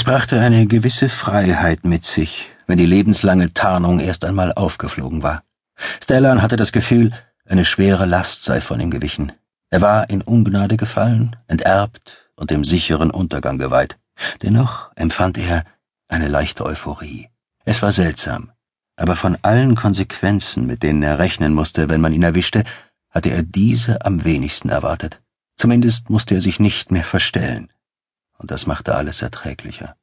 Es brachte eine gewisse Freiheit mit sich, wenn die lebenslange Tarnung erst einmal aufgeflogen war. Stellan hatte das Gefühl, eine schwere Last sei von ihm gewichen. Er war in Ungnade gefallen, enterbt und dem sicheren Untergang geweiht. Dennoch empfand er eine leichte Euphorie. Es war seltsam, aber von allen Konsequenzen, mit denen er rechnen musste, wenn man ihn erwischte, hatte er diese am wenigsten erwartet. Zumindest musste er sich nicht mehr verstellen und das machte alles erträglicher.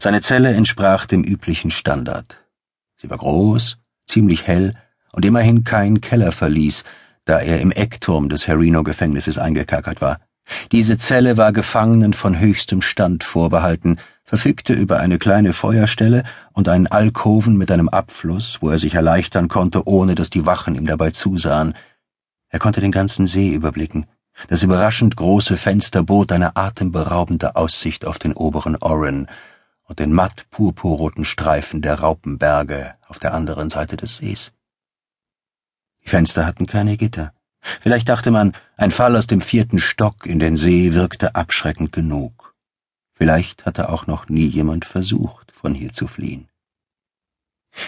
Seine Zelle entsprach dem üblichen Standard. Sie war groß, ziemlich hell und immerhin kein Kellerverlies, da er im Eckturm des Herino-Gefängnisses eingekerkert war. Diese Zelle war Gefangenen von höchstem Stand vorbehalten, verfügte über eine kleine Feuerstelle und einen Alkoven mit einem Abfluss, wo er sich erleichtern konnte, ohne dass die Wachen ihm dabei zusahen. Er konnte den ganzen See überblicken, das überraschend große Fenster bot eine atemberaubende Aussicht auf den oberen Oren und den matt purpurroten Streifen der Raupenberge auf der anderen Seite des Sees. Die Fenster hatten keine Gitter. Vielleicht dachte man, ein Fall aus dem vierten Stock in den See wirkte abschreckend genug. Vielleicht hatte auch noch nie jemand versucht, von hier zu fliehen.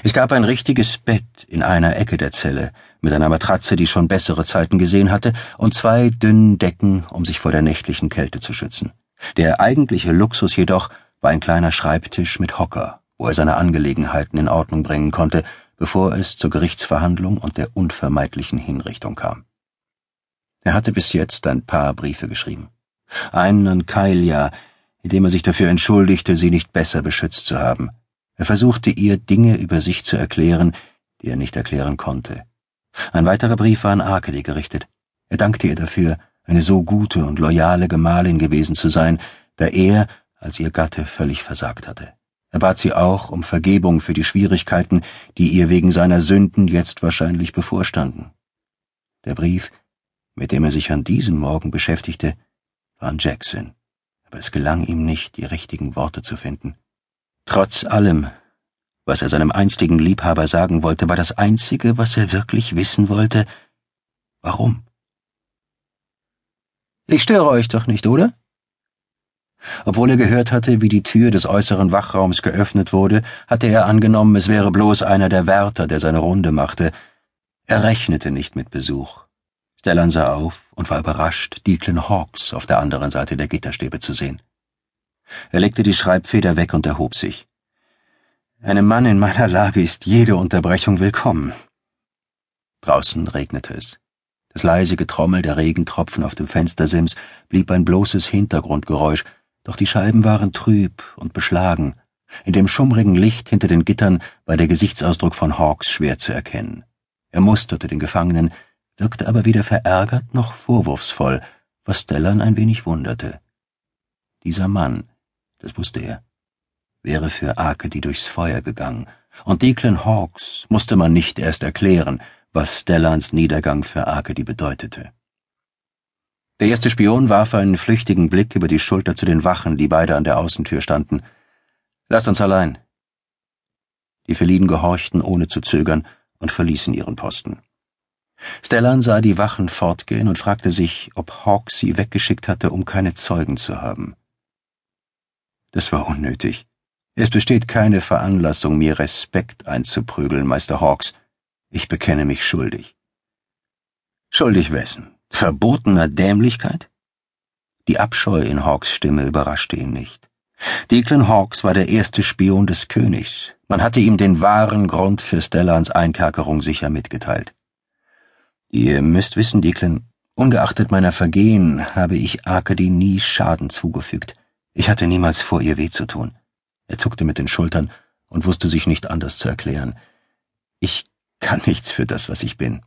Es gab ein richtiges Bett in einer Ecke der Zelle, mit einer Matratze, die schon bessere Zeiten gesehen hatte, und zwei dünnen Decken, um sich vor der nächtlichen Kälte zu schützen. Der eigentliche Luxus jedoch war ein kleiner Schreibtisch mit Hocker, wo er seine Angelegenheiten in Ordnung bringen konnte, bevor es zur Gerichtsverhandlung und der unvermeidlichen Hinrichtung kam. Er hatte bis jetzt ein paar Briefe geschrieben. Einen an Kailia, in dem er sich dafür entschuldigte, sie nicht besser beschützt zu haben. Er versuchte ihr Dinge über sich zu erklären, die er nicht erklären konnte. Ein weiterer Brief war an Arkady gerichtet. Er dankte ihr dafür, eine so gute und loyale Gemahlin gewesen zu sein, da er, als ihr Gatte, völlig versagt hatte. Er bat sie auch um Vergebung für die Schwierigkeiten, die ihr wegen seiner Sünden jetzt wahrscheinlich bevorstanden. Der Brief, mit dem er sich an diesem Morgen beschäftigte, war an Jackson, aber es gelang ihm nicht, die richtigen Worte zu finden. Trotz allem, was er seinem einstigen Liebhaber sagen wollte, war das Einzige, was er wirklich wissen wollte, warum. Ich störe euch doch nicht, oder? Obwohl er gehört hatte, wie die Tür des äußeren Wachraums geöffnet wurde, hatte er angenommen, es wäre bloß einer der Wärter, der seine Runde machte. Er rechnete nicht mit Besuch. Stellan sah auf und war überrascht, Declan Hawks auf der anderen Seite der Gitterstäbe zu sehen. Er legte die Schreibfeder weg und erhob sich. Einem Mann in meiner Lage ist jede Unterbrechung willkommen. Draußen regnete es. Das leise Getrommel der Regentropfen auf dem Fenstersims blieb ein bloßes Hintergrundgeräusch, doch die Scheiben waren trüb und beschlagen. In dem schummrigen Licht hinter den Gittern war der Gesichtsausdruck von Hawks schwer zu erkennen. Er musterte den Gefangenen, wirkte aber weder verärgert noch vorwurfsvoll, was Stellan ein wenig wunderte. Dieser Mann, das wusste er, wäre für Arkady durchs Feuer gegangen, und Declan Hawks musste man nicht erst erklären, was Stellans Niedergang für Arkady bedeutete. Der erste Spion warf einen flüchtigen Blick über die Schulter zu den Wachen, die beide an der Außentür standen. Lasst uns allein. Die Feliden gehorchten ohne zu zögern und verließen ihren Posten. Stellan sah die Wachen fortgehen und fragte sich, ob Hawks sie weggeschickt hatte, um keine Zeugen zu haben. Das war unnötig. Es besteht keine Veranlassung, mir Respekt einzuprügeln, Meister Hawks. Ich bekenne mich schuldig. Schuldig wessen? Verbotener Dämlichkeit? Die Abscheu in Hawks Stimme überraschte ihn nicht. Declan Hawks war der erste Spion des Königs. Man hatte ihm den wahren Grund für Stellans Einkerkerung sicher mitgeteilt. Ihr müsst wissen, Declan, ungeachtet meiner Vergehen habe ich Arkady nie Schaden zugefügt. Ich hatte niemals vor, ihr weh zu tun. Er zuckte mit den Schultern und wusste sich nicht anders zu erklären. Ich kann nichts für das, was ich bin.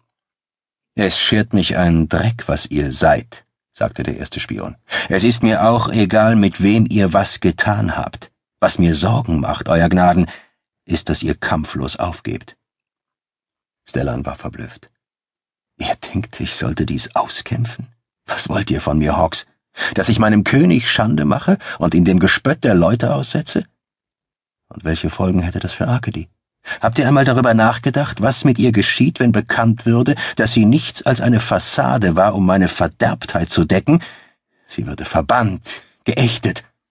Es schert mich ein Dreck, was ihr seid, sagte der erste Spion. Es ist mir auch egal, mit wem ihr was getan habt. Was mir Sorgen macht, Euer Gnaden, ist, dass ihr kampflos aufgebt. Stellan war verblüfft. Ihr denkt, ich sollte dies auskämpfen? Was wollt ihr von mir, Hawks? Dass ich meinem König Schande mache und ihn dem Gespött der Leute aussetze? Und welche Folgen hätte das für Arkady? Habt ihr einmal darüber nachgedacht, was mit ihr geschieht, wenn bekannt würde, dass sie nichts als eine Fassade war, um meine Verderbtheit zu decken? Sie würde verbannt, geächtet